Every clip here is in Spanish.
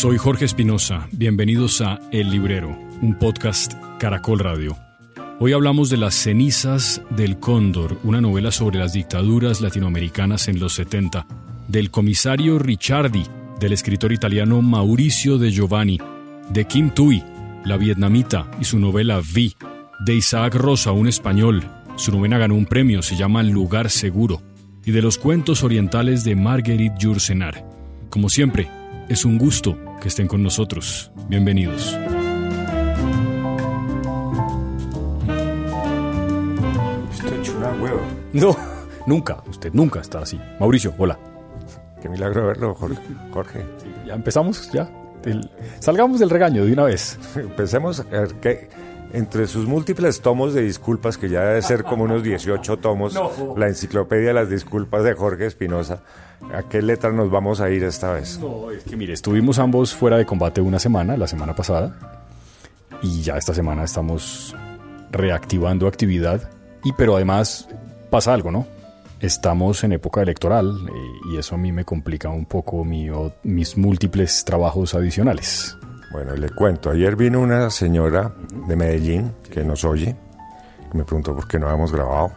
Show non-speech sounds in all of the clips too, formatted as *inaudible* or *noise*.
Soy Jorge Espinosa, bienvenidos a El Librero, un podcast Caracol Radio. Hoy hablamos de Las cenizas del Cóndor, una novela sobre las dictaduras latinoamericanas en los 70, del comisario Ricciardi, del escritor italiano Mauricio de Giovanni, de Kim Tui, la vietnamita y su novela Vi, de Isaac Rosa, un español, su novela ganó un premio, se llama Lugar Seguro, y de los cuentos orientales de Marguerite Yourcenar. Como siempre, es un gusto que estén con nosotros. Bienvenidos. Estoy hecho una hueva. No, nunca, usted nunca está así. Mauricio, hola. Qué milagro verlo, Jorge. Jorge. ¿Ya empezamos? ¿Ya? El- salgamos del regaño de una vez. Empecemos a ver que entre sus múltiples tomos de disculpas, que ya debe ser como unos 18 tomos, *laughs* No. la enciclopedia de las disculpas de Jorge Espinosa, ¿a qué letra nos vamos a ir esta vez? No, es que mire, estuvimos ambos fuera de combate una semana, la semana pasada, y ya esta semana estamos reactivando actividad, y pero además pasa algo, ¿no? Estamos en época electoral eh, y eso a mí me complica un poco mi- o- mis múltiples trabajos adicionales. Bueno, le cuento. Ayer vino una señora de Medellín que nos oye. y Me preguntó por qué no habíamos grabado.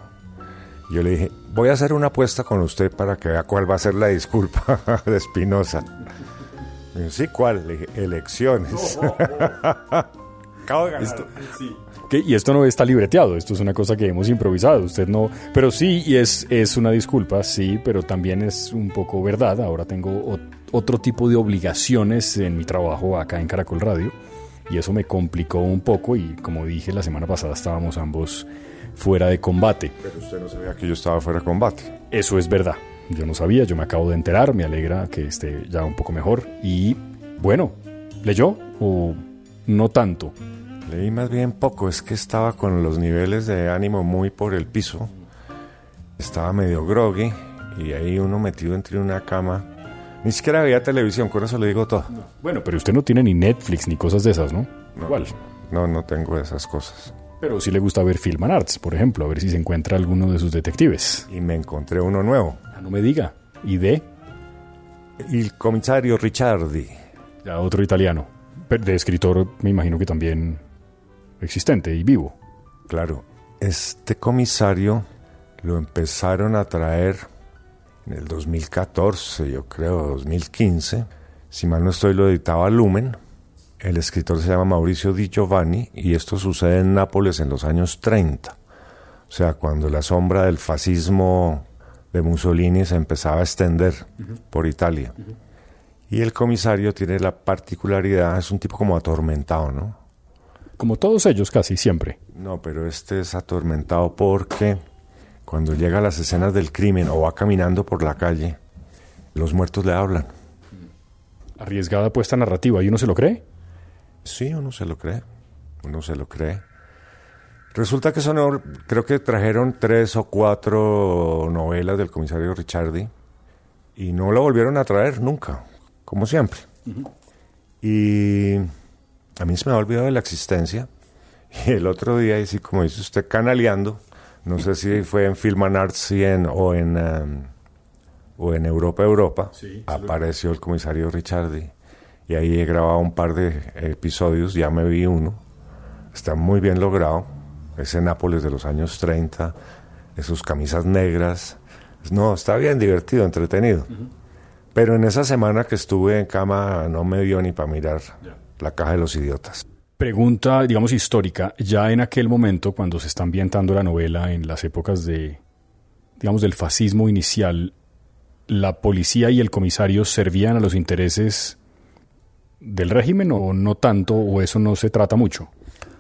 Yo le dije, voy a hacer una apuesta con usted para que vea cuál va a ser la disculpa *laughs* de Espinosa. Sí, ¿cuál? Le dije, elecciones. Acabo de ganar. Y esto no está libreteado, esto es una cosa que hemos improvisado, usted no... Pero sí, y es, es una disculpa, sí, pero también es un poco verdad. Ahora tengo otro tipo de obligaciones en mi trabajo acá en Caracol Radio y eso me complicó un poco y como dije la semana pasada estábamos ambos fuera de combate. Pero usted no sabía que yo estaba fuera de combate. Eso es verdad. Yo no sabía, yo me acabo de enterar, me alegra que esté ya un poco mejor. Y bueno, ¿leyó o no tanto? Leí más bien poco, es que estaba con los niveles de ánimo muy por el piso. Estaba medio groggy y ahí uno metido entre una cama. Ni siquiera veía televisión, con eso le digo todo. Bueno, pero usted no tiene ni Netflix ni cosas de esas, ¿no? No. Igual. No, no tengo esas cosas. Pero sí le gusta ver Film and Arts, por ejemplo, a ver si se encuentra alguno de sus detectives. Y me encontré uno nuevo. Ah, no me diga. ¿Y de? El comisario Ricciardi. Ya otro italiano. De escritor, me imagino que también existente y vivo. Claro, este comisario lo empezaron a traer en el 2014, yo creo, 2015. Si mal no estoy, lo editaba Lumen. El escritor se llama Mauricio Di Giovanni y esto sucede en Nápoles en los años 30. O sea, cuando la sombra del fascismo de Mussolini se empezaba a extender por Italia. Y el comisario tiene la particularidad, es un tipo como atormentado, ¿no? Como todos ellos, casi siempre. No, pero este es atormentado porque cuando llega a las escenas del crimen o va caminando por la calle, los muertos le hablan. Arriesgada puesta narrativa. ¿Y uno se lo cree? Sí, uno se lo cree. Uno se lo cree. Resulta que son, creo que trajeron tres o cuatro novelas del comisario Ricciardi y no lo volvieron a traer nunca, como siempre. Y a mí se me ha olvidado de la existencia. Y el otro día, y sí, como dice usted, canaleando, no sé si fue en Film and Arts y en- o, en, em, o en Europa, Europa, apareció el comisario Ricciardi. Y ahí he grabado un par de episodios, ya me vi uno. Está muy bien logrado. Es en Nápoles de los años 30, de sus camisas negras. No, está bien divertido, entretenido. Pero en esa semana que estuve en cama no me dio ni para mirar la caja de los idiotas. Pregunta, digamos, histórica. Ya en aquel momento, cuando se está ambientando la novela en las épocas de, digamos, del fascismo inicial, ¿la policía y el comisario servían a los intereses del régimen o no tanto, o eso no se trata mucho?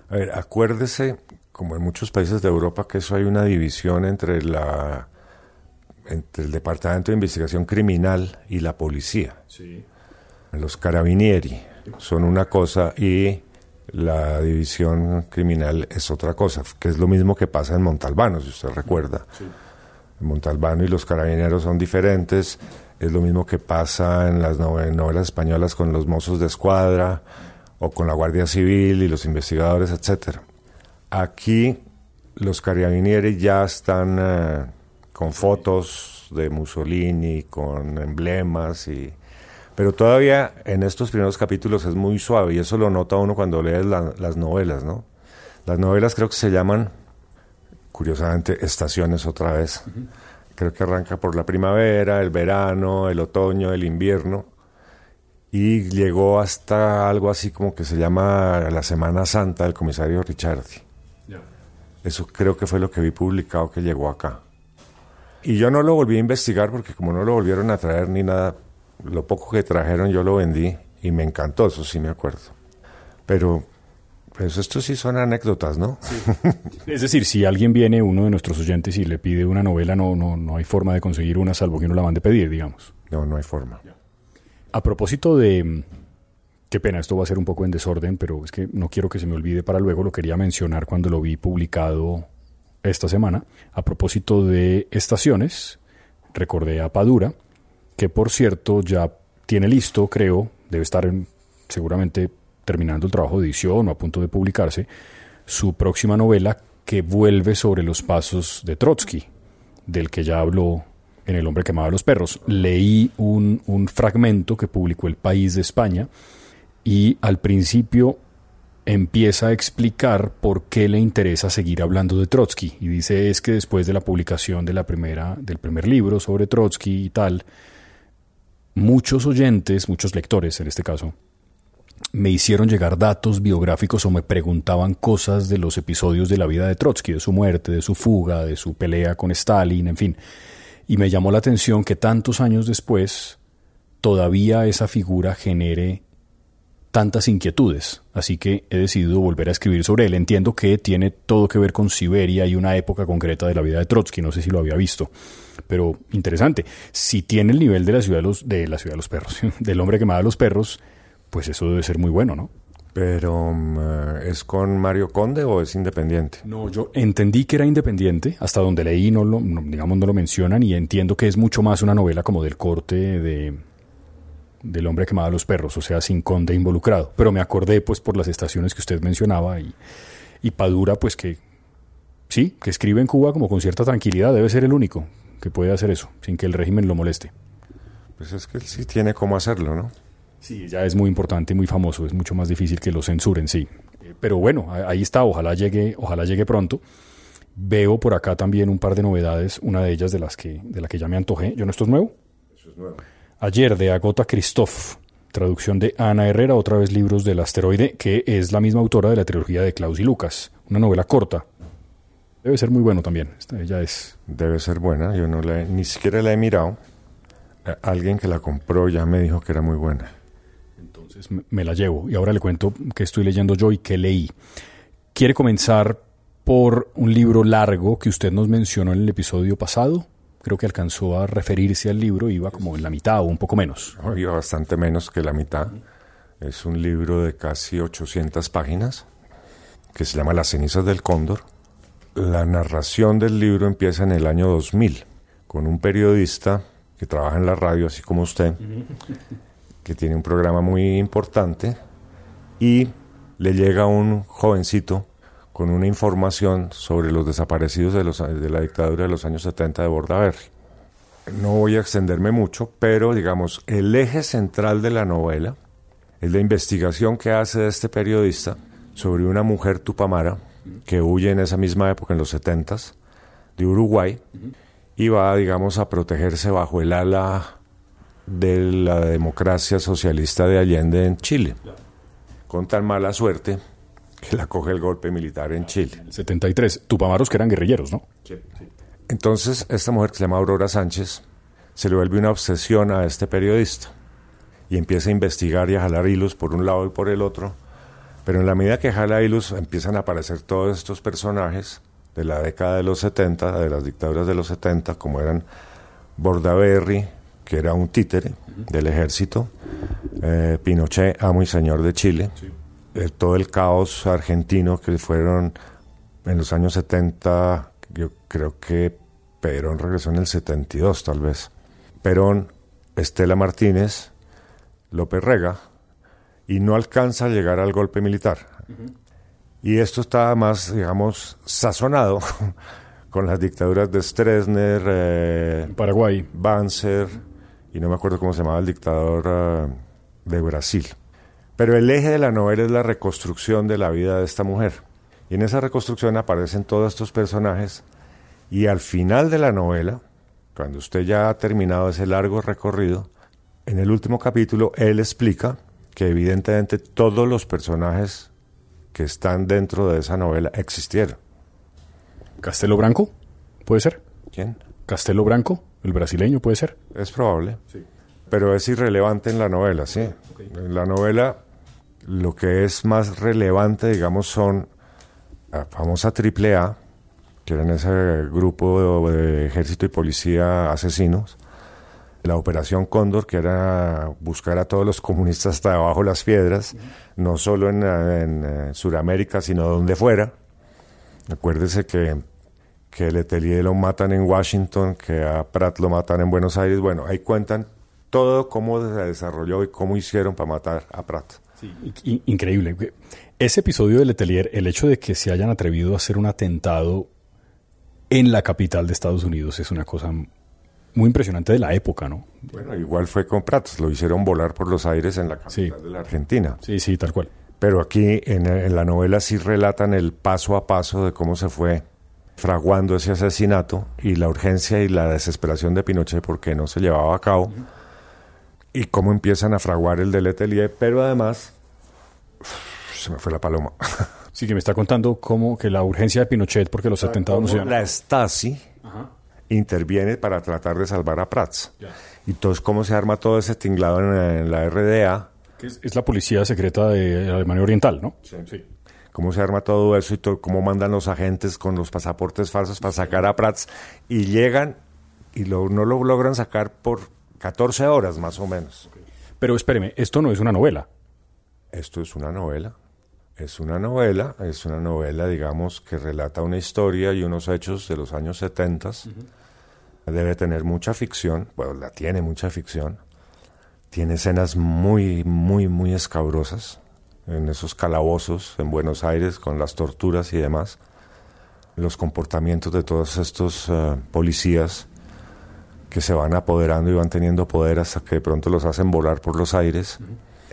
A ver, acuérdese, como en muchos países de Europa, que eso hay una división entre la entre el Departamento de Investigación Criminal y la policía. Los carabinieri son una cosa y la división criminal es otra cosa, que es lo mismo que pasa en Montalbano, si usted recuerda. Montalbano y los carabineros son diferentes, es lo mismo que pasa en las nove- novelas españolas con los mozos de escuadra o con la Guardia Civil y los investigadores, etcétera. Aquí los carabinieri ya están eh, con fotos de Mussolini, con emblemas y Pero todavía en estos primeros capítulos es muy suave y eso lo nota uno cuando lee las novelas, ¿no? Las novelas creo que se llaman, curiosamente, estaciones otra vez. Creo que arranca por la primavera, el verano, el otoño, el invierno y llegó hasta algo así como que se llama la Semana Santa del comisario Ricciardi. Eso creo que fue lo que vi publicado que llegó acá. Y yo no lo volví a investigar porque como no lo volvieron a traer ni nada, lo poco que trajeron yo lo vendí y me encantó, eso sí me acuerdo. Pero pues esto sí son anécdotas, ¿no? *laughs* es decir, si alguien viene, uno de nuestros oyentes, y le pide una novela, no, no, no hay forma de conseguir una, salvo que uno la mande pedir, digamos. No, no hay forma. A propósito de... Qué pena, esto va a ser un poco en desorden, pero es que no quiero que se me olvide para luego, lo quería mencionar cuando lo vi publicado esta semana. A propósito de estaciones, recordé a Padura, que por cierto ya tiene listo, creo, debe estar seguramente terminando el trabajo de edición o a punto de publicarse, su próxima novela que vuelve sobre los pasos de Trotsky, del que ya habló en El hombre que amaba los perros. Leí un, un fragmento que publicó El País de España y al principio empieza a explicar por qué le interesa seguir hablando de Trotsky y dice es que después de la publicación de la primera del primer libro sobre Trotsky y tal muchos oyentes, muchos lectores en este caso me hicieron llegar datos biográficos o me preguntaban cosas de los episodios de la vida de Trotsky, de su muerte, de su fuga, de su pelea con Stalin, en fin. Y me llamó la atención que tantos años después todavía esa figura genere tantas inquietudes, así que he decidido volver a escribir sobre él. Entiendo que tiene todo que ver con Siberia y una época concreta de la vida de Trotsky, no sé si lo había visto, pero interesante. Si tiene el nivel de la ciudad de, los, perros, *laughs* del hombre que mata a los perros, pues eso debe ser muy bueno, ¿no? Pero mm, ¿es con Mario Conde o es independiente? No, yo entendí que era independiente, hasta donde leí no lo, digamos no lo mencionan y entiendo que es mucho más una novela como del corte de del hombre que mata a los perros, o sea, sin Conde involucrado. Pero me acordé pues por las estaciones que usted mencionaba y, y Padura pues que sí, que escribe en Cuba como con cierta tranquilidad, debe ser el único que puede hacer eso, sin que el régimen lo moleste. Pues es que él sí tiene cómo hacerlo, ¿no? Sí, ya es muy importante y muy famoso, es mucho más difícil que lo censuren, sí. Eh, pero bueno, ahí está, ojalá llegue, ojalá llegue pronto. Veo por acá también un par de novedades, una de ellas de las que, de la que ya me antojé. ¿Yo no esto es nuevo? Eso es nuevo. Ayer de Agota Christoph, traducción de Ana Herrera, otra vez libros del asteroide, que es la misma autora de la trilogía de Klaus y Lucas, una novela corta. Debe ser muy bueno también. Ella es. Debe ser buena. Yo no la ni siquiera la he mirado. Alguien que la compró ya me dijo que era muy buena me la llevo y ahora le cuento qué estoy leyendo yo y qué leí. ¿Quiere comenzar por un libro largo que usted nos mencionó en el episodio pasado? Creo que alcanzó a referirse al libro, iba como en la mitad o un poco menos. iba bastante menos que la mitad. Es un libro de casi 800 páginas que se llama Las cenizas del cóndor. La narración del libro empieza en el año 2000 con un periodista que trabaja en la radio, así como usted, *laughs* que tiene un programa muy importante, y le llega un jovencito con una información sobre los desaparecidos de, los, de la dictadura de los años 70 de Bordaberry. No voy a extenderme mucho, pero digamos, el eje central de la novela es la investigación que hace este periodista sobre una mujer tupamara que huye en esa misma época, en los 70 de Uruguay, y va, digamos, a protegerse bajo el ala de la democracia socialista de Allende en Chile, con tan mala suerte que la coge el golpe militar en Chile. El 73, tupamaros que eran guerrilleros, ¿no? Sí, Entonces, esta mujer que se llama Aurora Sánchez se le vuelve una obsesión a este periodista y empieza a investigar y a jalar hilos por un lado y por el otro. Pero en la medida que jala hilos empiezan a aparecer todos estos personajes de la década de los 70, de las dictaduras de los 70, como eran Bordaberry, que era un títere del ejército, eh, Pinochet, amo y señor de Chile, eh, todo el caos argentino que fueron en los años 70, yo creo que Perón regresó en el 72 tal vez. Perón, Estela Martínez, López Rega, y no alcanza a llegar al golpe militar. Y esto está más, digamos, sazonado *laughs* con las dictaduras de Stroessner, eh, Paraguay, Banzer, y no me acuerdo cómo se llamaba el dictador uh, de Brasil. Pero el eje de la novela es la reconstrucción de la vida de esta mujer. Y en esa reconstrucción aparecen todos estos personajes y al final de la novela, cuando usted ya ha terminado ese largo recorrido, en el último capítulo él explica que evidentemente todos los personajes que están dentro de esa novela existieron. ¿Castelo Branco? ¿Puede ser? ¿Quién? ¿Castelo Branco? ¿El brasileño puede ser? Es probable. Sí. Pero es irrelevante en la novela, sí. En la novela lo que es más relevante, digamos, son la famosa AAA, que eran ese grupo de ejército y policía asesinos, la Operación Cóndor, que era buscar a todos los comunistas hasta debajo de las piedras, no solo en, en, Sudamérica, sino donde fuera. Acuérdese que, que Letelier lo matan en Washington, que a Pratt lo matan en Buenos Aires. Bueno, ahí cuentan todo cómo se desarrolló y cómo hicieron para matar a Pratt. Sí, increíble. Ese episodio de Letelier, el hecho de que se hayan atrevido a hacer un atentado en la capital de Estados Unidos es una cosa muy impresionante de la época, ¿no? Bueno, igual fue con Prats, lo hicieron volar por los aires en la capital de la Argentina. Sí, sí, tal cual. Pero aquí en, en, la novela sí relatan el paso a paso de cómo se fue fraguando ese asesinato y la urgencia y la desesperación de Pinochet porque no se llevaba a cabo y cómo empiezan a fraguar el del Letelier, pero además se me fue la paloma. *laughs* Sí, que me está contando cómo que la urgencia de Pinochet porque los atentados no se La Stasi interviene para tratar de salvar a Prats. Y entonces cómo se arma todo ese tinglado en, la RDA. Que es, la policía secreta de Alemania Oriental, ¿no? Sí. sí. Cómo se arma todo eso y cómo mandan los agentes con los pasaportes falsos para sacar a Prats. Y llegan y no lo logran sacar por 14 horas más o menos. Pero espéreme, esto no es una novela. Esto es una novela. Es una novela, es una novela, digamos, que relata una historia y unos hechos de los años 70. Debe tener mucha ficción, bueno, la tiene mucha ficción. Tiene escenas muy, muy, muy escabrosas en esos calabozos en Buenos Aires con las torturas y demás. Los comportamientos de todos estos uh, policías que se van apoderando y van teniendo poder hasta que de pronto los hacen volar por los aires.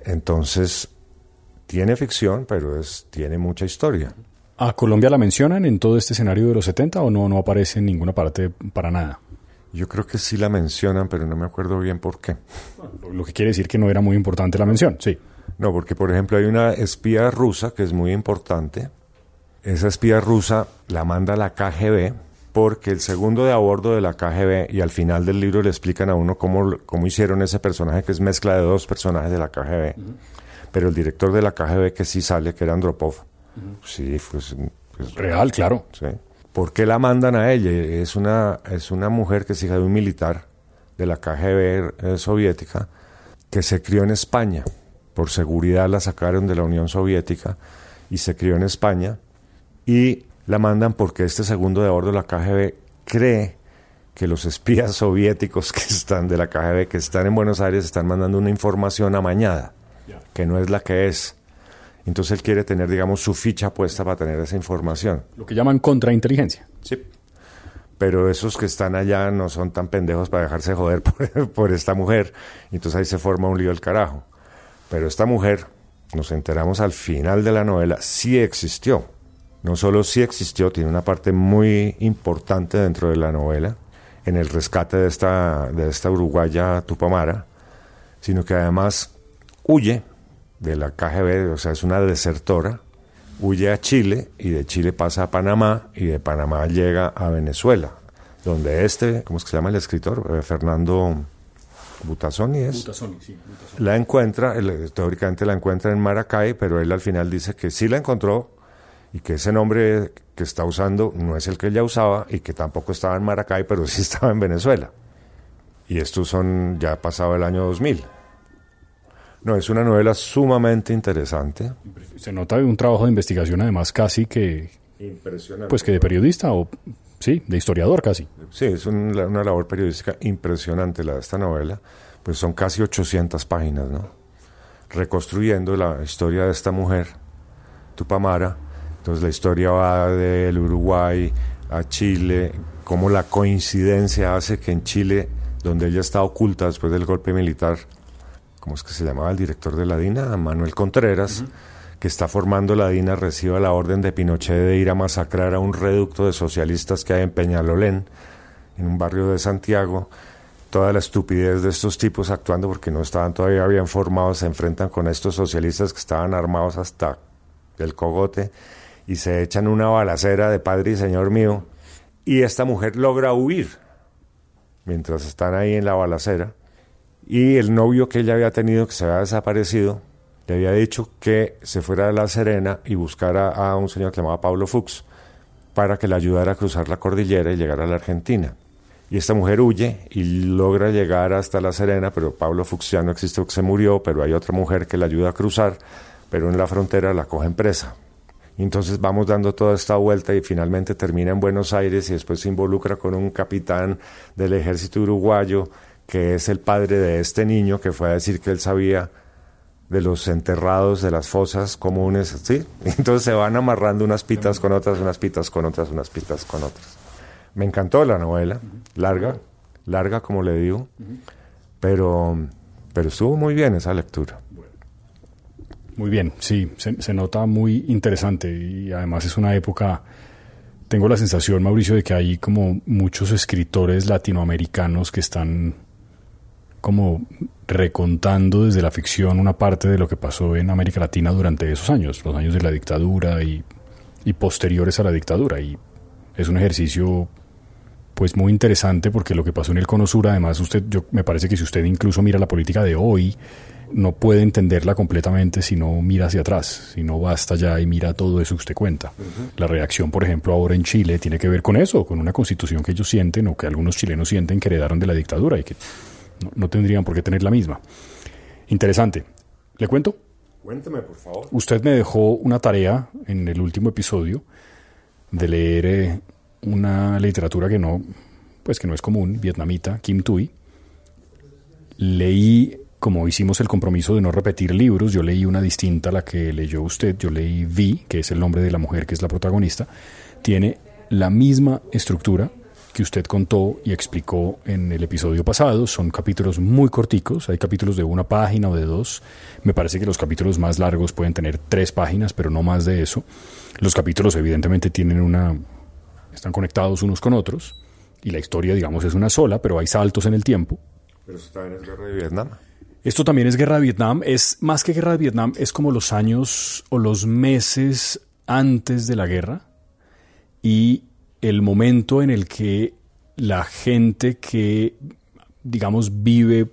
Entonces, tiene ficción, pero es, tiene mucha historia. ¿A Colombia la mencionan en todo este escenario de los 70 o no, no aparece en ninguna parte para nada? Yo creo que sí la mencionan, pero no me acuerdo bien por qué. lo que quiere decir que no era muy importante la mención, sí. No, porque por ejemplo hay una espía rusa que es muy importante. Esa espía rusa la manda la KGB porque el segundo de a bordo de la KGB, y al final del libro le explican a uno cómo, cómo hicieron ese personaje que es mezcla de dos personajes de la KGB pero el director de la KGB que sí sale, que era Andropov, sí, pues, pues, Real, claro. Sí. ¿Por qué la mandan a ella? Es una, es una mujer que es hija de un militar de la KGB eh, soviética que se crió en España. Por seguridad la sacaron de la Unión Soviética y se crió en España. Y la mandan porque este segundo de bordo de la KGB cree que los espías *laughs* soviéticos que están de la KGB, que están en Buenos Aires, están mandando una información amañada que no es la que es. Entonces él quiere tener, digamos, su ficha puesta para tener esa información. Lo que llaman contrainteligencia. Sí. Pero esos que están allá no son tan pendejos para dejarse joder *laughs* por, esta mujer. Entonces ahí se forma un lío del carajo. Pero esta mujer, nos enteramos al final de la novela, sí existió. No solo sí existió, tiene una parte muy importante dentro de la novela, en el rescate de esta, de esta uruguaya Tupamara, sino que además huye de la KGB, o sea, es una desertora, huye a Chile y de Chile pasa a Panamá y de Panamá llega a Venezuela, donde este, ¿cómo es que se llama el escritor? Eh, Fernando Butazoni es. sí, La encuentra, teóricamente la encuentra en Maracay, pero él al final dice que sí la encontró y que ese nombre que está usando no es el que ella usaba y que tampoco estaba en Maracay, pero sí *laughs* estaba en Venezuela. Y estos son ya pasado el año 2000. No, es una novela sumamente interesante. Se nota un trabajo de investigación además casi que... Impresionante. Pues que de periodista o, sí, de historiador casi. Sí, es una, labor periodística impresionante la de esta novela. Pues son casi 800 páginas, ¿no? Reconstruyendo la historia de esta mujer, Tupamara. Entonces la historia va del Uruguay a Chile, cómo la coincidencia hace que en Chile donde ella está oculta después del golpe militar. ¿Cómo es que se llamaba el director de la DINA? Manuel Contreras, que está formando la DINA, recibe la orden de Pinochet de ir a masacrar a un reducto de socialistas que hay en Peñalolén, en un barrio de Santiago. Toda la estupidez de estos tipos actuando porque no estaban todavía bien formados, se enfrentan con estos socialistas que estaban armados hasta el cogote y se echan una balacera de padre y señor mío. Y esta mujer logra huir mientras están ahí en la balacera. Y el novio que ella había tenido, que se había desaparecido, le había dicho que se fuera a La Serena y buscara a un señor que llamaba Pablo Fuchs para que le ayudara a cruzar la cordillera y llegar a la Argentina. Y esta mujer huye y logra llegar hasta La Serena, pero Pablo Fuchs ya no existe, se murió, pero hay otra mujer que le ayuda a cruzar, pero en la frontera la cogen presa. Entonces vamos dando toda esta vuelta y finalmente termina en Buenos Aires y después se involucra con un capitán del ejército uruguayo que es el padre de este niño que fue a decir que él sabía de los enterrados de las fosas comunes, ¿sí? *laughs* entonces se van amarrando unas pitas con otras, unas pitas con otras, unas pitas con otras. Me encantó la novela, larga, larga como le digo, pero, pero estuvo muy bien esa lectura. Muy bien, sí, se, nota muy interesante y además es una época, tengo la sensación, Mauricio, de que hay como muchos escritores latinoamericanos que están como recontando desde la ficción una parte de lo que pasó en América Latina durante esos años, los años de la dictadura y, y posteriores a la dictadura. Y es un ejercicio pues muy interesante porque lo que pasó en el Cono Sur, además usted, yo me parece que si usted incluso mira la política de hoy, no puede entenderla completamente si no mira hacia atrás, si no basta ya y mira todo eso que usted cuenta. La reacción, por ejemplo, ahora en Chile tiene que ver con eso, con una constitución que ellos sienten o que algunos chilenos sienten que heredaron de la dictadura y que no, tendrían por qué tener la misma. Interesante. ¿Le cuento? Cuénteme, por favor. Usted me dejó una tarea en el último episodio de leer eh, una literatura que no, pues que no es común, vietnamita, Kim Thuy. Leí como hicimos el compromiso de no repetir libros, yo leí una distinta a la que leyó usted, yo leí Vi, que es el nombre de la mujer que es la protagonista, tiene la misma estructura que usted contó y explicó en el episodio pasado. Son capítulos muy corticos, hay capítulos de una página o de dos. Me parece que los capítulos más largos pueden tener tres páginas, pero no más de eso. Los capítulos evidentemente tienen una... están conectados unos con otros y la historia, digamos, es una sola, pero hay saltos en el tiempo. Pero eso también es guerra de Vietnam. Esto también es guerra de Vietnam. Es más que guerra de Vietnam, es como los años o los meses antes de la guerra y el momento en el que la gente que, digamos, vive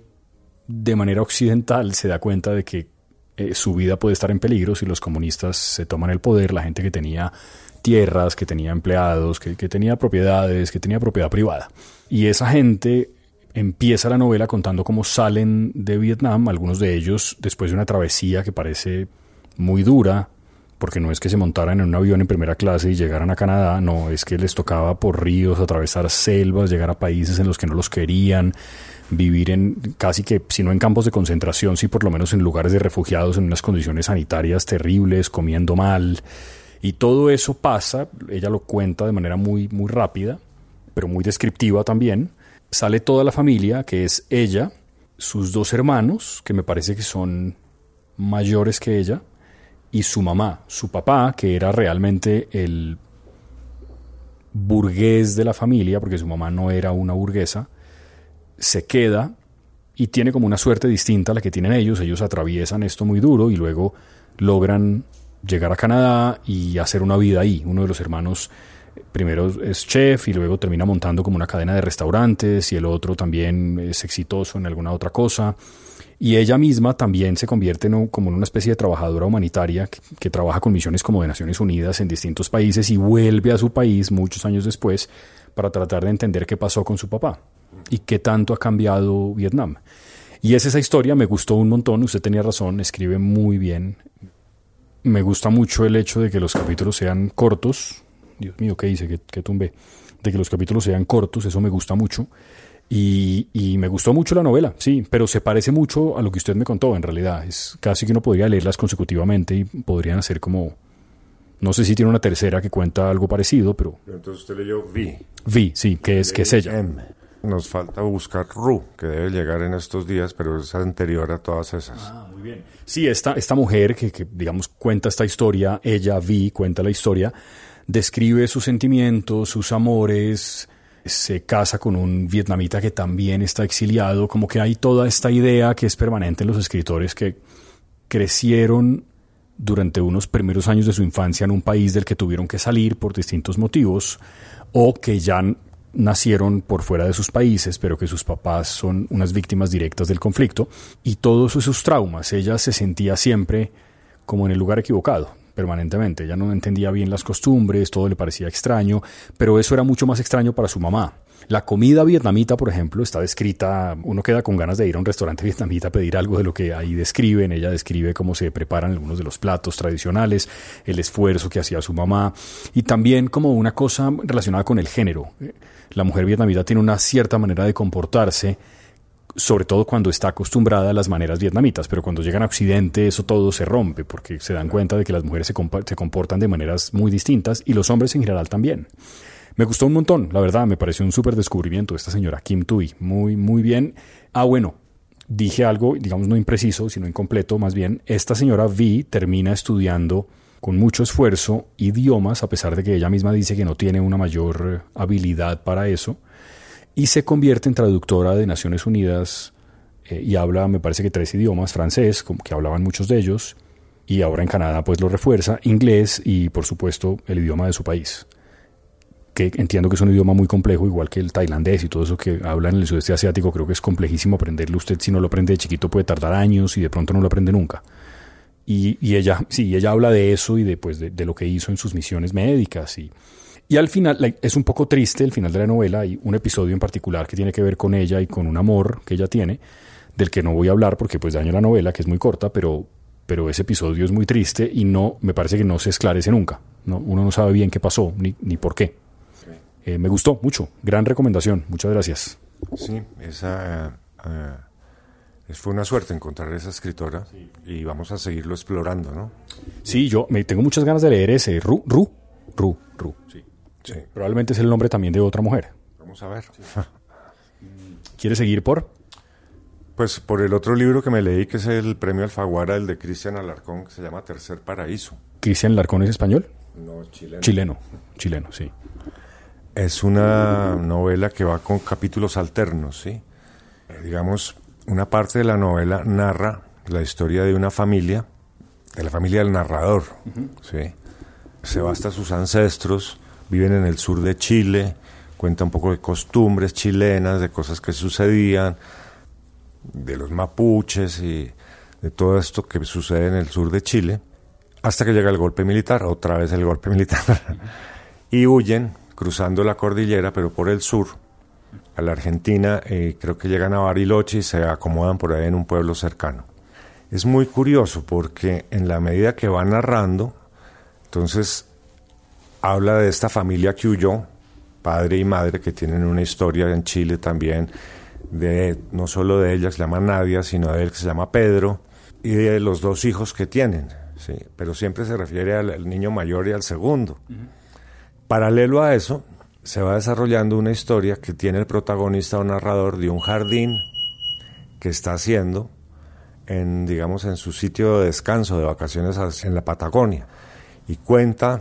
de manera occidental se da cuenta de que eh, su vida puede estar en peligro si los comunistas se toman el poder, la gente que tenía tierras, que tenía empleados, que, que tenía propiedades, que tenía propiedad privada. Y esa gente empieza la novela contando cómo salen de Vietnam, algunos de ellos después de una travesía que parece muy dura, porque no es que se montaran en un avión en primera clase y llegaran a Canadá, no, es que les tocaba por ríos, atravesar selvas, llegar a países en los que no los querían, vivir en casi que, si no en campos de concentración, sí por lo menos en lugares de refugiados en unas condiciones sanitarias terribles, comiendo mal. Y todo eso pasa, ella lo cuenta de manera muy, muy rápida, pero muy descriptiva también sale toda la familia, que es ella, sus dos hermanos, que me parece que son mayores que ella, y su mamá, su papá, que era realmente el burgués de la familia, porque su mamá no era una burguesa, se queda y tiene como una suerte distinta a la que tienen ellos. Ellos atraviesan esto muy duro y luego logran llegar a Canadá y hacer una vida ahí. Uno de los hermanos primero es chef y luego termina montando como una cadena de restaurantes y el otro también es exitoso en alguna otra cosa. Y ella misma también se convierte en como en una especie de trabajadora humanitaria que, trabaja con misiones como de Naciones Unidas en distintos países y vuelve a su país muchos años después para tratar de entender qué pasó con su papá y qué tanto ha cambiado Vietnam. Y es esa historia, me gustó un montón, usted tenía razón, escribe muy bien. Me gusta mucho el hecho de que los capítulos sean cortos, Dios mío, ¿qué dice? Que, que tumbe. De que los capítulos sean cortos, eso me gusta mucho. Y, y, me gustó mucho la novela, sí, pero se parece mucho a lo que usted me contó, en realidad. Es casi que uno podría leerlas consecutivamente y podrían hacer como. No sé si tiene una tercera que cuenta algo parecido, pero. Entonces usted leyó Vi. Vi, sí, que es, que es ella. Nos falta buscar Ru, que debe llegar en estos días, pero es anterior a todas esas. Ah, muy bien. Sí, esta, esta mujer que, que, digamos, cuenta esta historia, ella, Vi, cuenta la historia, describe sus sentimientos, sus amores, se casa con un vietnamita que también está exiliado, como que hay toda esta idea que es permanente en los escritores que crecieron durante unos primeros años de su infancia en un país del que tuvieron que salir por distintos motivos o que ya nacieron por fuera de sus países, pero que sus papás son unas víctimas directas del conflicto, y todos esos traumas, ella se sentía siempre como en el lugar equivocado, permanentemente. Ella no entendía bien las costumbres, todo le parecía extraño, pero eso era mucho más extraño para su mamá. La comida vietnamita, por ejemplo, está descrita, uno queda con ganas de ir a un restaurante *laughs* vietnamita a pedir algo de lo que ahí describen, ella describe cómo se preparan algunos de los platos tradicionales, el esfuerzo que hacía su mamá y también como una cosa relacionada con el género. La mujer vietnamita tiene una cierta manera de comportarse sobre todo cuando está acostumbrada a las maneras vietnamitas, pero cuando llegan a Occidente eso todo se rompe porque se dan cuenta de que las mujeres se, se comportan de maneras muy distintas y los hombres en general también. Me gustó un montón, la verdad, me pareció un súper descubrimiento esta señora Kim Tui. Muy, muy bien. Ah, bueno, dije algo, digamos, no impreciso, sino incompleto, más bien. Esta señora Vi termina estudiando con mucho esfuerzo idiomas, a pesar de que ella misma dice que no tiene una mayor habilidad para eso, y se convierte en traductora de Naciones Unidas eh, y habla, me parece que tres idiomas, francés, como que hablaban muchos de ellos, y ahora en Canadá pues lo refuerza, inglés y por supuesto el idioma de su país que entiendo que es un idioma muy complejo, igual que el tailandés y todo eso que hablan en el sudeste asiático, creo que es complejísimo aprenderlo. Usted si no lo aprende de chiquito puede tardar años y de pronto no lo aprende nunca. Y, ella, sí, ella habla de eso y de, pues, de, de, lo que hizo en sus misiones médicas. Y, y al final, es un poco triste el final de la novela. Hay un episodio en particular que tiene que ver con ella y con un amor que ella tiene, del que no voy a hablar porque pues daño la novela, que es muy corta, pero, pero ese episodio es muy triste y no, me parece que no se esclarece nunca. ¿no? Uno no sabe bien qué pasó ni, ni por qué. Eh, me gustó mucho, gran recomendación, muchas gracias. Sí, esa uh, fue una suerte encontrar esa escritora sí. y vamos a seguirlo explorando, ¿no? Sí, yo me tengo muchas ganas de leer ese Ru, Ru, Ru, Ru. Sí. Sí. Probablemente es el nombre también de otra mujer. Vamos a ver. Sí. *laughs* ¿Quiere seguir por? Pues por el otro libro que me leí, que es el premio Alfaguara, el de Cristian Alarcón, que se llama Tercer Paraíso. ¿Cristian Alarcón es español? No, chileno. Chileno, chileno, sí. Es una novela que va con capítulos alternos, ¿sí? Eh, digamos, una parte de la novela narra la historia de una familia, de la familia del narrador, uh -huh. ¿sí? Se va hasta sus ancestros, viven en el sur de Chile, cuenta un poco de costumbres chilenas, de cosas que sucedían, de los mapuches y de todo esto que sucede en el sur de Chile, hasta que llega el golpe militar, otra vez el golpe *laughs* militar, y huyen cruzando la cordillera, pero por el sur, a la Argentina, eh, creo que llegan a Bariloche y se acomodan por ahí en un pueblo cercano. Es muy curioso porque en la medida que va narrando, entonces habla de esta familia que huyó, padre y madre, que tienen una historia en Chile también, de no solo de ella que se llama Nadia, sino de él que se llama Pedro, y de los dos hijos que tienen, ¿sí? pero siempre se refiere al, al niño mayor y al segundo. Uh -huh. Paralelo a eso, se va desarrollando una historia que tiene el protagonista o narrador de un jardín que está haciendo en, digamos, en su sitio de descanso, de vacaciones en la Patagonia. Y cuenta,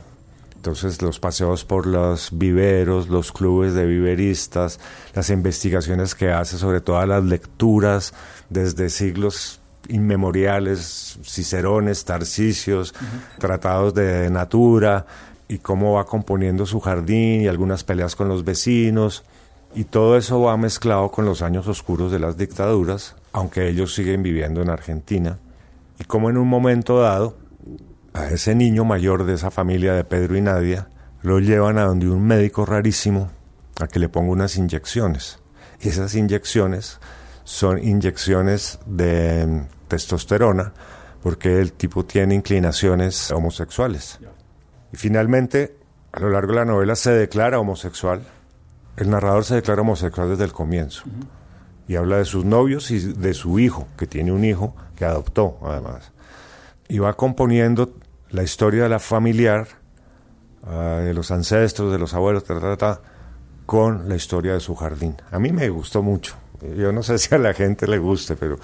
entonces, los paseos por los viveros, los clubes de viveristas, las investigaciones que hace sobre todas las lecturas desde siglos inmemoriales, cicerones, tarcicios, uh -huh. tratados de natura, y cómo va componiendo su jardín y algunas peleas con los vecinos. Y todo eso va mezclado con los años oscuros de las dictaduras, aunque ellos siguen viviendo en Argentina. Y como en un momento dado, a ese niño mayor de esa familia de Pedro y Nadia, lo llevan a donde un médico rarísimo a que le ponga unas inyecciones. Y esas inyecciones son inyecciones de testosterona, porque el tipo tiene inclinaciones homosexuales. Y finalmente, a lo largo de la novela se declara homosexual. El narrador se declara homosexual desde el comienzo. Y habla de sus novios y de su hijo, que tiene un hijo que adoptó, además. Y va componiendo la historia de la familiar, uh, de los ancestros, de los abuelos, ta, ta, ta, con la historia de su jardín. A mí me gustó mucho. Yo no sé si a la gente le guste, pero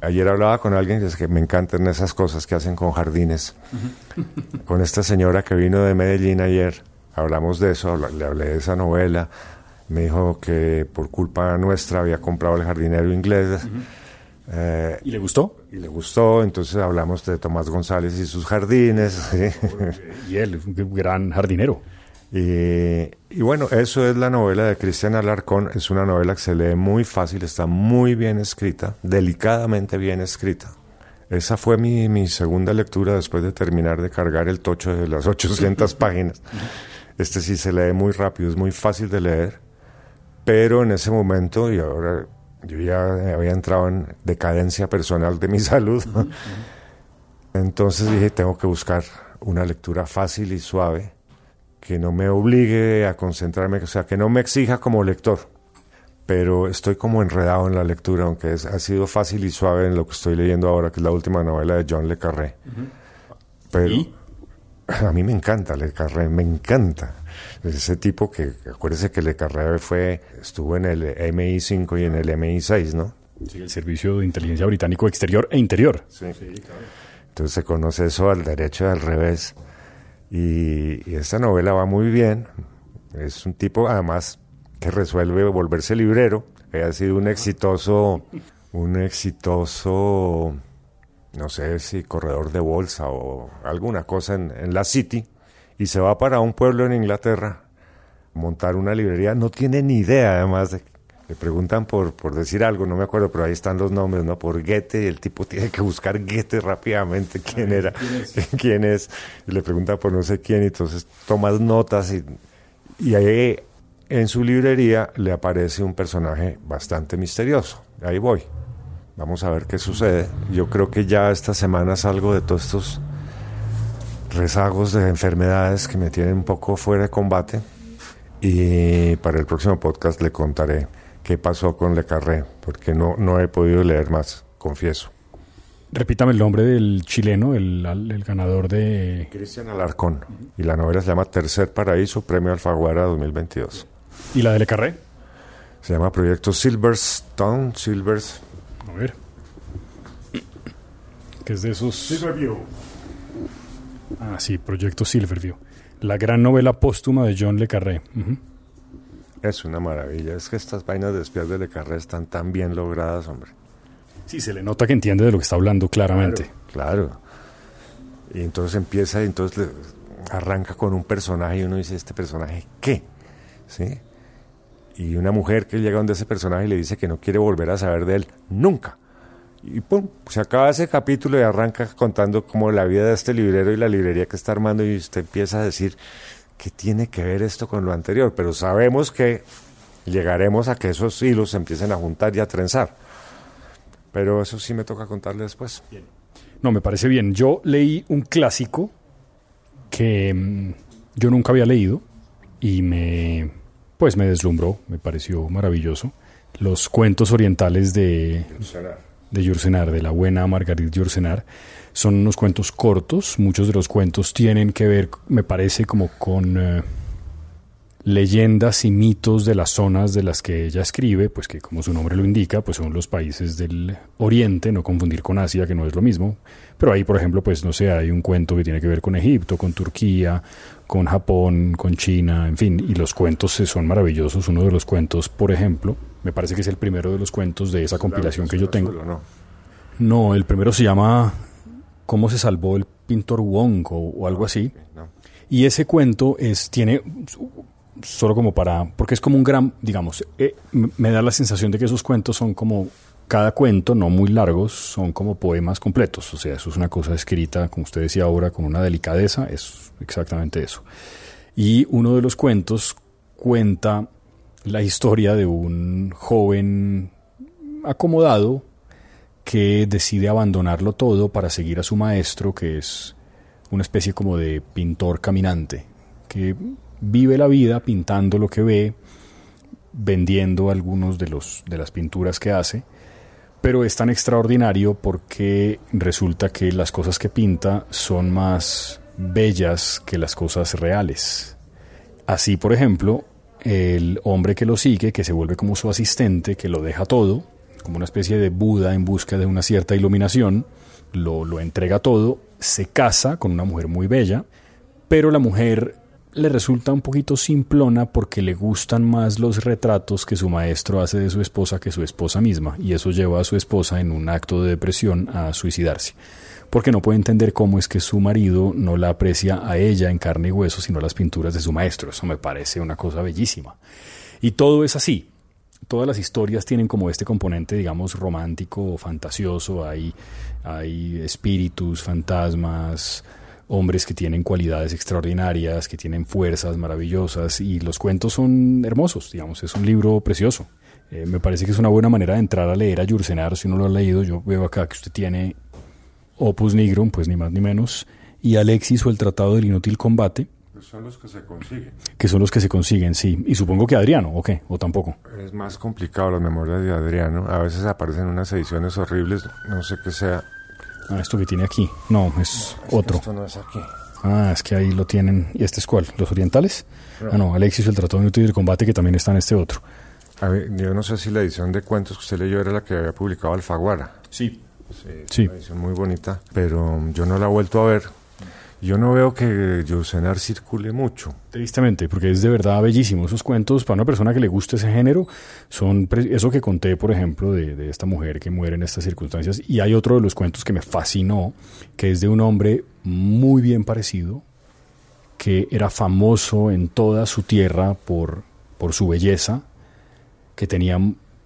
ayer hablaba con alguien que es que me encantan esas cosas que hacen con jardines. con esta señora que vino de Medellín ayer, hablamos de eso, le hablé de esa novela. Me dijo que por culpa nuestra había comprado el jardinero inglés. Eh, ¿Y le gustó? Y le gustó, entonces hablamos de Tomás González y sus jardines. *laughs* y él, un gran jardinero. Y, bueno, eso es la novela de Cristian Alarcón. Es una novela que se lee muy fácil, está muy bien escrita, delicadamente bien escrita. Esa fue mi, mi segunda lectura después de terminar de cargar el tocho de las *laughs* 800 páginas. Este sí se lee muy rápido, es muy fácil de leer, pero en ese momento, y ahora yo ya había entrado en decadencia personal de mi *laughs* salud, entonces dije, tengo que buscar una lectura fácil y suave que no me obligue a concentrarme, o sea, que no me exija como lector. Pero estoy como enredado en la lectura, aunque es, ha sido fácil y suave en lo que estoy leyendo ahora, que es la última novela de John Le Carré. Pero *laughs* a mí me encanta Le Carré, me encanta. Ese tipo que, acuérdese que Le Carré fue, estuvo en el MI5 y en el MI6, ¿no? Sí, el Servicio de Inteligencia Británico Exterior e Interior. Sí, claro. Entonces se conoce eso al derecho y al revés. Y, esta novela va muy bien. Es un tipo, además, que resuelve volverse librero. Ha sido un exitoso, un exitoso, no sé si corredor de bolsa o alguna cosa en, en la City. Y se va para un pueblo en Inglaterra montar una librería. No tiene ni idea, además, de le preguntan por, por decir algo, no me acuerdo, pero ahí están los nombres, ¿no? Por Goethe, y el tipo tiene que buscar Goethe rápidamente, quién era, *laughs* ¿quién es? Y le pregunta por no sé quién, y entonces tomas notas y, y ahí en su librería le aparece un personaje bastante misterioso. Ahí voy. Vamos a ver qué sucede. Yo creo que ya esta semana salgo de todos estos rezagos de enfermedades que me tienen un poco fuera de combate. Y para el próximo podcast le contaré qué pasó con Le Carré, porque no, no he podido leer más, confieso. Repítame el nombre del chileno, el, ganador de... Cristian Alarcón. Y la novela se llama Tercer Paraíso, Premio Alfaguara 2022. ¿Y la de Le Carré? Se llama Proyecto Silverstone, Silvers... A ver. ¿Qué es de esos... Silverview. Ah, sí, Proyecto Silverview. La gran novela póstuma de John Le Carré. Es una maravilla. Es que estas vainas de espías de Le Carré están tan bien logradas, hombre. Sí, se le nota que entiende de lo que está hablando claramente. Claro. Y entonces empieza, y entonces arranca con un personaje y uno dice, ¿este personaje qué? ¿Sí? Y una mujer que llega donde ese personaje y le dice que no quiere volver a saber de él nunca. Y pum, se acaba ese capítulo y arranca contando como la vida de este librero y la librería que está armando y usted empieza a decir, ¿qué tiene que ver esto con lo anterior? Pero sabemos que llegaremos a que esos hilos se empiecen a juntar y a trenzar. Pero eso sí me toca contarle después. No, me parece bien. Yo leí un clásico que mm, yo nunca había leído y me pues me deslumbró, me pareció maravilloso. Los cuentos orientales de de Yursenar, de la buena Margarit Yursenar. Son unos cuentos cortos, muchos de los cuentos tienen que ver, me parece, como con eh, leyendas y mitos de las zonas de las que ella escribe, pues que como su nombre lo indica, pues son los países del Oriente, no confundir con Asia, que no es lo mismo. Pero ahí, por ejemplo, pues no sé, hay un cuento que tiene que ver con Egipto, con Turquía, con Japón, con China, en fin, y los cuentos son maravillosos. Uno de los cuentos, por ejemplo, me parece que es el primero de los cuentos de esa compilación que yo tengo. no. no, el primero se llama ¿Cómo se salvó el pintor Wong? o, algo así. Y ese cuento es, tiene, solo como para, porque es como un gran, digamos, eh, me da la sensación de que esos cuentos son como, cada cuento, no muy largos, son como poemas completos. O sea, eso es una cosa escrita, como usted decía ahora, con una delicadeza, es exactamente eso. Y uno de los cuentos cuenta la historia de un joven acomodado que decide abandonarlo todo para seguir a su maestro, que es una especie como de pintor caminante, que vive la vida pintando lo que ve, vendiendo algunos de los de las pinturas que hace, pero es tan extraordinario porque resulta que las cosas que pinta son más bellas que las cosas reales. Así, por ejemplo, el hombre que lo sigue, que se vuelve como su asistente, que lo deja todo, como una especie de Buda en busca de una cierta iluminación, lo, lo entrega todo, se casa con una mujer muy bella, pero la mujer le resulta un poquito simplona porque le gustan más los retratos que su maestro hace de su esposa que su esposa misma, y eso lleva a su esposa en un acto de depresión a suicidarse, porque no puede entender cómo es que su marido no la aprecia a ella en carne y hueso, sino las pinturas de su maestro. Eso me parece una cosa bellísima. Y todo es así. Todas las historias tienen como este componente, digamos, romántico o fantasioso. Hay, hay espíritus, fantasmas, hombres que tienen cualidades extraordinarias, que tienen fuerzas maravillosas y los cuentos son hermosos, digamos, es un libro precioso. Eh, me parece que es una buena manera de entrar a leer a Yursenar, si uno lo ha leído, yo veo acá que usted tiene Opus Nigrum, pues ni más ni menos, y Alexis o el Tratado del Inútil Combate. Pues son los que se consiguen. Que son los que se consiguen, sí. Y supongo que Adriano, ¿o qué? ¿O tampoco? Es más complicado las memorias de Adriano. A veces aparecen unas ediciones horribles, no sé qué sea Ah, esto que tiene aquí. No, es otro. Esto no es aquí. Ah, es que ahí lo tienen. ¿Y este es cuál? ¿Los orientales? Ah, no, Alexis, el Tratado de de Combate, que también está en este otro. A ver, yo no sé si la edición de cuentos que usted leyó era la que había publicado Alfaguara. Sí. Sí, sí. Una edición muy bonita, pero yo no la he vuelto a ver. Yo no veo que Yosenar circule mucho. Tristemente, porque es de verdad bellísimo. Esos cuentos, para una persona que le guste ese género, son eso que conté, por ejemplo, de, de, esta mujer que muere en estas circunstancias. Y hay otro de los cuentos que me fascinó, que es de un hombre muy bien parecido, que era famoso en toda su tierra por, por su belleza, que tenía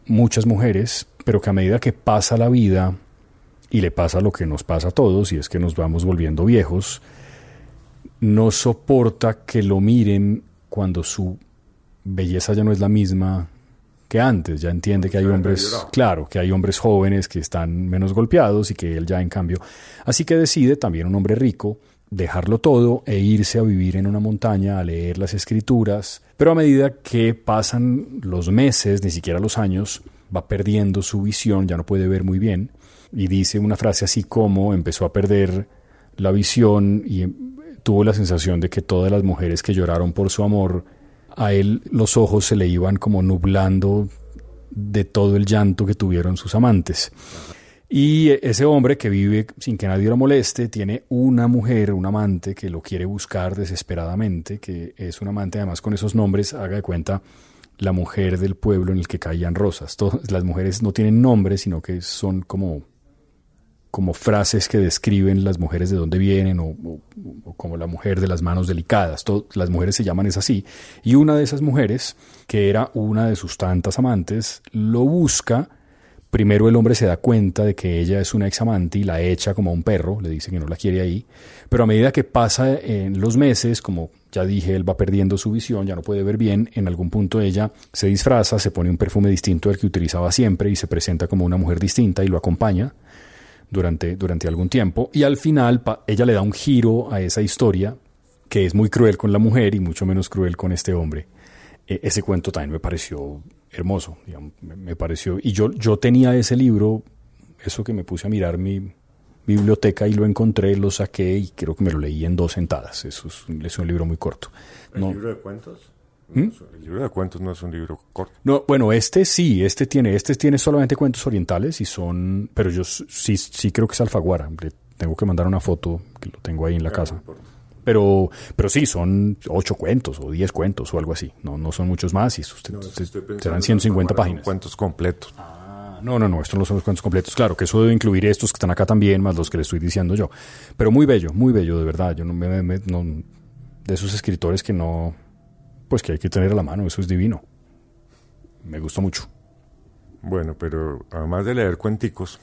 muchas mujeres, pero que a medida que pasa la vida y le pasa lo que nos pasa a todos, y es que nos vamos volviendo viejos, no soporta que lo miren cuando su belleza ya no es la misma que antes, ya entiende que hay hombres, claro, que hay hombres jóvenes que están menos golpeados y que él ya en cambio. Así que decide también un hombre rico dejarlo todo e irse a vivir en una montaña a leer las escrituras, pero a medida que pasan los meses, ni siquiera los años, va perdiendo su visión, ya no puede ver muy bien y dice una frase así como empezó a perder la visión y tuvo la sensación de que todas las mujeres que lloraron por su amor, a él los ojos se le iban como nublando de todo el llanto que tuvieron sus amantes. Y ese hombre que vive sin que nadie lo moleste, tiene una mujer, un amante que lo quiere buscar desesperadamente, que es un amante además con esos nombres, haga de cuenta, la mujer del pueblo en el que caían rosas. Todas, las mujeres no tienen nombres, sino que son como como frases que describen las mujeres de dónde vienen o, como la mujer de las manos delicadas. las mujeres se llaman es así. Y una de esas mujeres, que era una de sus tantas amantes, lo busca. Primero el hombre se da cuenta de que ella es una ex amante y la echa como a un perro, le dice que no la quiere ahí. Pero a medida que pasa en los meses, como ya dije, él va perdiendo su visión, ya no puede ver bien, en algún punto ella se disfraza, se pone un perfume distinto al que utilizaba siempre y se presenta como una mujer distinta y lo acompaña durante, durante algún tiempo y al final ella le da un giro a esa historia que es muy cruel con la mujer y mucho menos cruel con este hombre. E, ese cuento también me pareció hermoso, me, pareció, y yo, yo tenía ese libro, eso que me puse a mirar mi biblioteca y lo encontré, lo saqué y creo que me lo leí en dos sentadas, eso es, es un libro muy corto. ¿El libro de cuentos? ¿Mm? El libro de cuentos no es un libro corto. No, bueno, este sí, este tiene, este tiene solamente cuentos orientales y son, pero yo sí, sí creo que es Alfaguara. Tengo que mandar una foto que lo tengo ahí en la casa. pero, pero sí, son ocho cuentos o diez cuentos o algo así. No, no son muchos más y usted, serán 150 páginas. Cuentos completos. Ah, no, no, no, estos no son los cuentos completos. Claro, que eso debe incluir estos que están acá también, más los que le estoy diciendo yo. Pero muy bello, muy bello, de verdad. Yo no me, no, de esos escritores que no, pues que hay que tener a la mano, eso es divino. Me gustó mucho. Bueno, pero además de leer cuenticos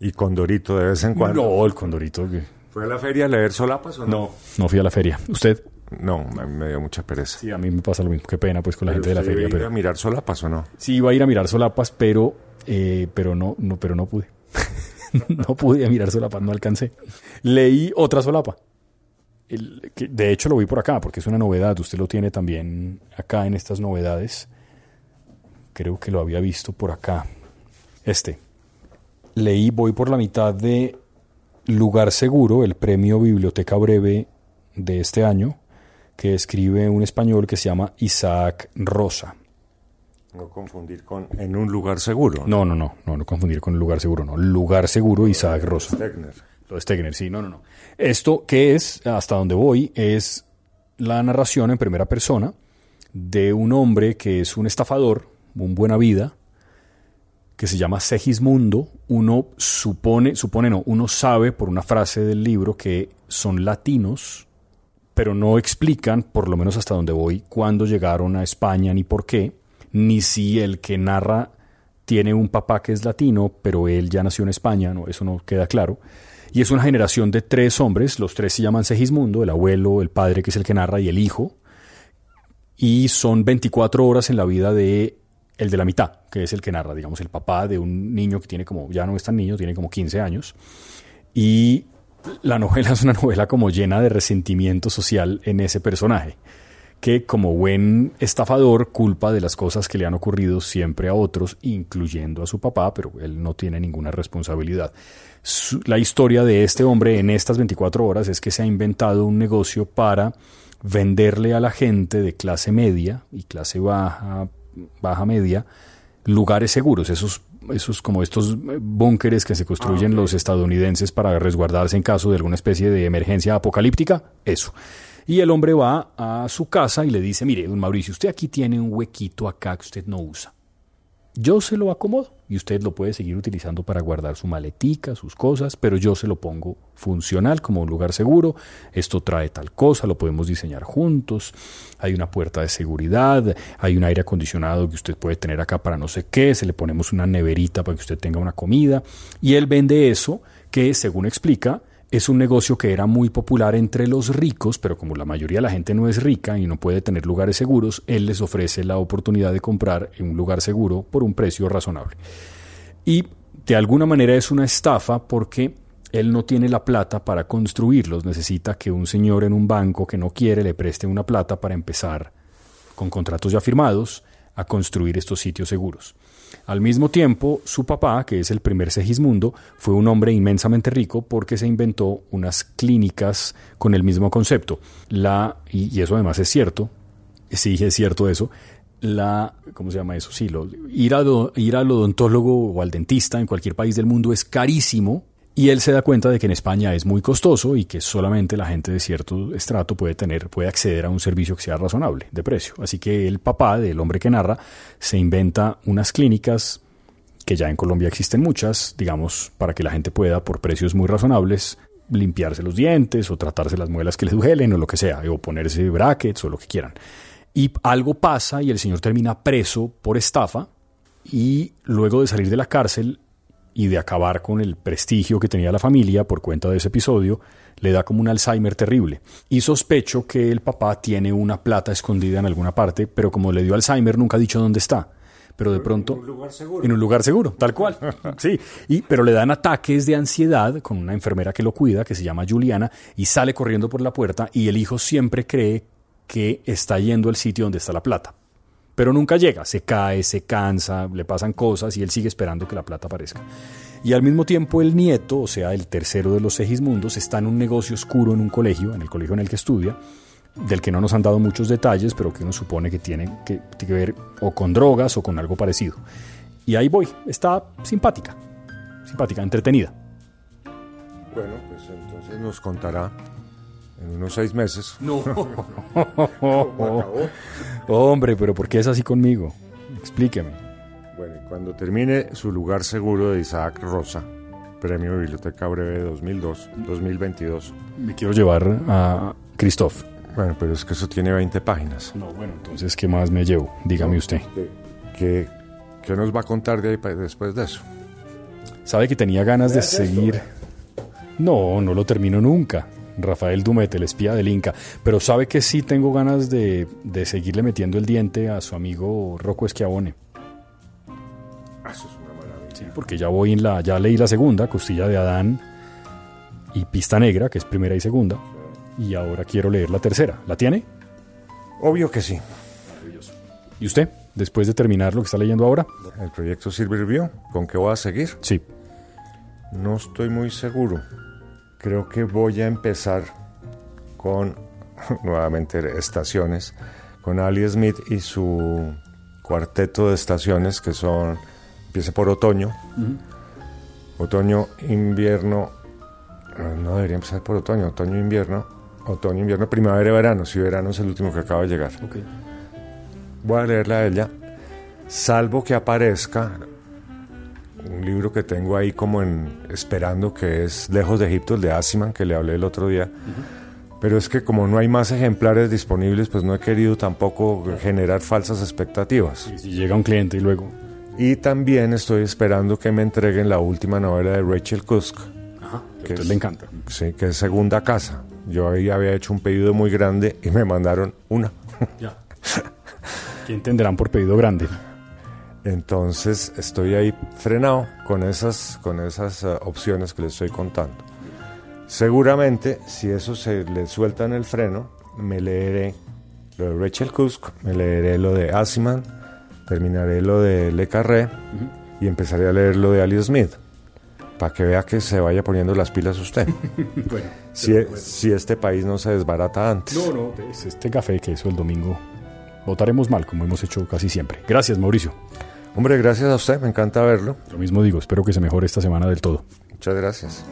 y Condorito de vez en cuando. No, el Condorito. ¿Fue a la feria a leer solapas o no? No, no fui a la feria. ¿Usted? No, me, dio mucha pereza. Sí, a mí me pasa lo mismo. Qué pena pues con la gente de la feria. Iba ir a mirar solapas o no? Sí, iba a ir a mirar solapas, pero, eh, pero no, no, pero no pude. *laughs* no pude mirar solapas, no alcancé. Leí otra solapa de hecho lo vi por acá, porque es una novedad, usted lo tiene también acá en estas novedades. Creo que lo había visto por acá. Este. Leí, voy por la mitad de Lugar Seguro, el premio Biblioteca Breve de este año, que escribe un español que se llama Isaac Rosa. No confundir con En un lugar seguro. No, no, no, no, no confundir con el lugar seguro, no. Lugar seguro, Isaac Rosa. Stegner. Lo Stegner, sí, no, no, no. Esto que es, hasta donde voy, es la narración en primera persona de un hombre que es un estafador, un buena vida, que se llama Segismundo. Uno supone, supone no, uno sabe por una frase del libro que son latinos, pero no explican, por lo menos hasta donde voy, cuándo llegaron a España ni por qué ni si el que narra tiene un papá que es latino, pero él ya nació en España, no, eso no queda claro. Y es una generación de tres hombres, los tres se llaman Segismundo, el abuelo, el padre que es el que narra y el hijo. Y son 24 horas en la vida de el de la mitad, que es el que narra, digamos, el papá de un niño que tiene como, ya no es tan niño, tiene como 15 años. Y la novela *laughs* es una novela como llena de resentimiento social en ese personaje que como buen estafador culpa de las cosas que le han ocurrido siempre a otros, incluyendo a su papá, pero él no tiene ninguna responsabilidad. la historia de este hombre en estas 24 horas es que se ha inventado un negocio para venderle a la gente de clase media y clase baja, baja media, lugares seguros, esos esos como estos búnkeres que se construyen ah, los estadounidenses para resguardarse en caso de alguna especie de emergencia apocalíptica, eso. Y el hombre va a su casa y le dice, mire, don Mauricio, usted aquí tiene un huequito acá que usted no usa. Yo se lo acomodo y usted lo puede seguir utilizando para guardar su maletica, sus cosas, pero yo se lo pongo funcional como un lugar seguro. Esto trae tal cosa, lo podemos diseñar juntos. Hay una puerta de seguridad, hay un aire acondicionado que usted puede tener acá para no sé qué, se le ponemos una neverita para que usted tenga una comida. Y él vende eso que, según explica, es un negocio que era muy popular entre los ricos, pero como la mayoría de la gente no es rica y no puede tener lugares seguros, él les ofrece la oportunidad de comprar en un lugar seguro por un precio razonable. Y de alguna manera es una estafa porque él no tiene la plata para construirlos, necesita que un señor en un banco que no quiere le preste una plata para empezar con contratos ya firmados a construir estos sitios seguros. Al mismo tiempo, su papá, que es el primer Segismundo, fue un hombre inmensamente rico porque se inventó unas clínicas con el mismo concepto. La, y, eso además es cierto, sí es cierto eso, la, ¿cómo se llama eso? Sí, ir, ir al odontólogo o al dentista en cualquier país del mundo es carísimo y él se da cuenta de que en España es muy costoso y que solamente la gente de cierto estrato puede tener, puede acceder a un servicio que sea razonable de precio. Así que el papá del hombre que narra se inventa unas clínicas que ya en Colombia existen muchas, digamos, para que la gente pueda, por precios muy razonables, limpiarse los dientes o tratarse las muelas que les duelen o lo que sea, o ponerse brackets o lo que quieran. Y algo pasa y el señor termina preso por estafa y luego de salir de la cárcel y de acabar con el prestigio que tenía la familia por cuenta de ese episodio, le da como un Alzheimer terrible. Y sospecho que el papá tiene una plata escondida en alguna parte, pero como le dio Alzheimer nunca ha dicho dónde está. Pero de pronto... En un lugar seguro. En un lugar seguro, tal cual. *laughs* Sí, y, pero le dan ataques de ansiedad con una enfermera que lo cuida, que se llama Juliana, y sale corriendo por la puerta y el hijo siempre cree que está yendo al sitio donde está la plata pero nunca llega, se cae, se cansa, le pasan cosas y él sigue esperando que la plata aparezca. Y al mismo tiempo el nieto, o sea, el tercero de los Segismundos, está en un negocio oscuro en un colegio, en el colegio en el que estudia, del que no nos han dado muchos detalles, pero que uno supone que tiene que, que ver o con drogas o con algo parecido. Y ahí voy, está simpática, simpática, entretenida. Bueno, pues entonces nos contará en unos seis meses. No. *laughs* Hombre, pero ¿por qué es así conmigo? Explíqueme. Bueno, cuando termine su lugar seguro de Isaac Rosa, Premio Biblioteca Breve 2002, 2022. Me quiero llevar a Christoph. Bueno, pero es que eso tiene 20 páginas. No, bueno, entonces, ¿qué más me llevo? Dígame usted. ¿Qué, ¿Qué, nos va a contar de ahí después de eso? ¿Sabe que tenía ganas de seguir? No, no lo termino nunca. Rafael Dumet, el espía del Inca. Pero sabe que sí tengo ganas de, seguirle metiendo el diente a su amigo Rocco Esquiabone. Eso es una maravilla. Sí, porque ya voy en la, ya leí la segunda, Costilla de Adán y Pista Negra, que es primera y segunda. Y ahora quiero leer la tercera. ¿La tiene? Obvio que sí. Maravilloso. ¿Y usted? Después de terminar lo que está leyendo ahora. ¿El proyecto Silver ¿Con qué voy a seguir? Sí. No estoy muy seguro creo que voy a empezar con *laughs* nuevamente estaciones, con Ali Smith y su cuarteto de estaciones que son, empieza por otoño, otoño, invierno, no debería empezar por otoño, otoño, invierno, otoño, invierno, primavera y verano, si verano es el último que acaba de llegar. Voy a leerla a ella, salvo que aparezca un libro que tengo ahí como en esperando que es Lejos de Egipto, el de Asiman, que le hablé el otro día. Pero es que como no hay más ejemplares disponibles, pues no he querido tampoco generar falsas expectativas. Y si llega un cliente y luego... Y también estoy esperando que me entreguen la última novela de Rachel Kusk. Ajá, que a usted le encanta. Sí, que es Segunda Casa. Yo ahí había hecho un pedido muy grande y me mandaron una. Ya. ¿Quién tendrán por pedido grande? Entonces estoy ahí frenado con esas, con esas uh, opciones que les estoy contando. Seguramente, si eso se le suelta en el freno, me leeré lo de Rachel Kusk, me leeré lo de Asiman, terminaré lo de Le Carré y empezaré a leer lo de Ali Smith, para que vea que se vaya poniendo las pilas usted. *laughs* bueno, si, e, si este país no se desbarata antes. No, no, es este café que hizo el domingo. Votaremos mal, como hemos hecho casi siempre. Gracias, Mauricio. Hombre, gracias a usted, me encanta verlo. Lo mismo digo, espero que se mejore esta semana del todo. Muchas gracias.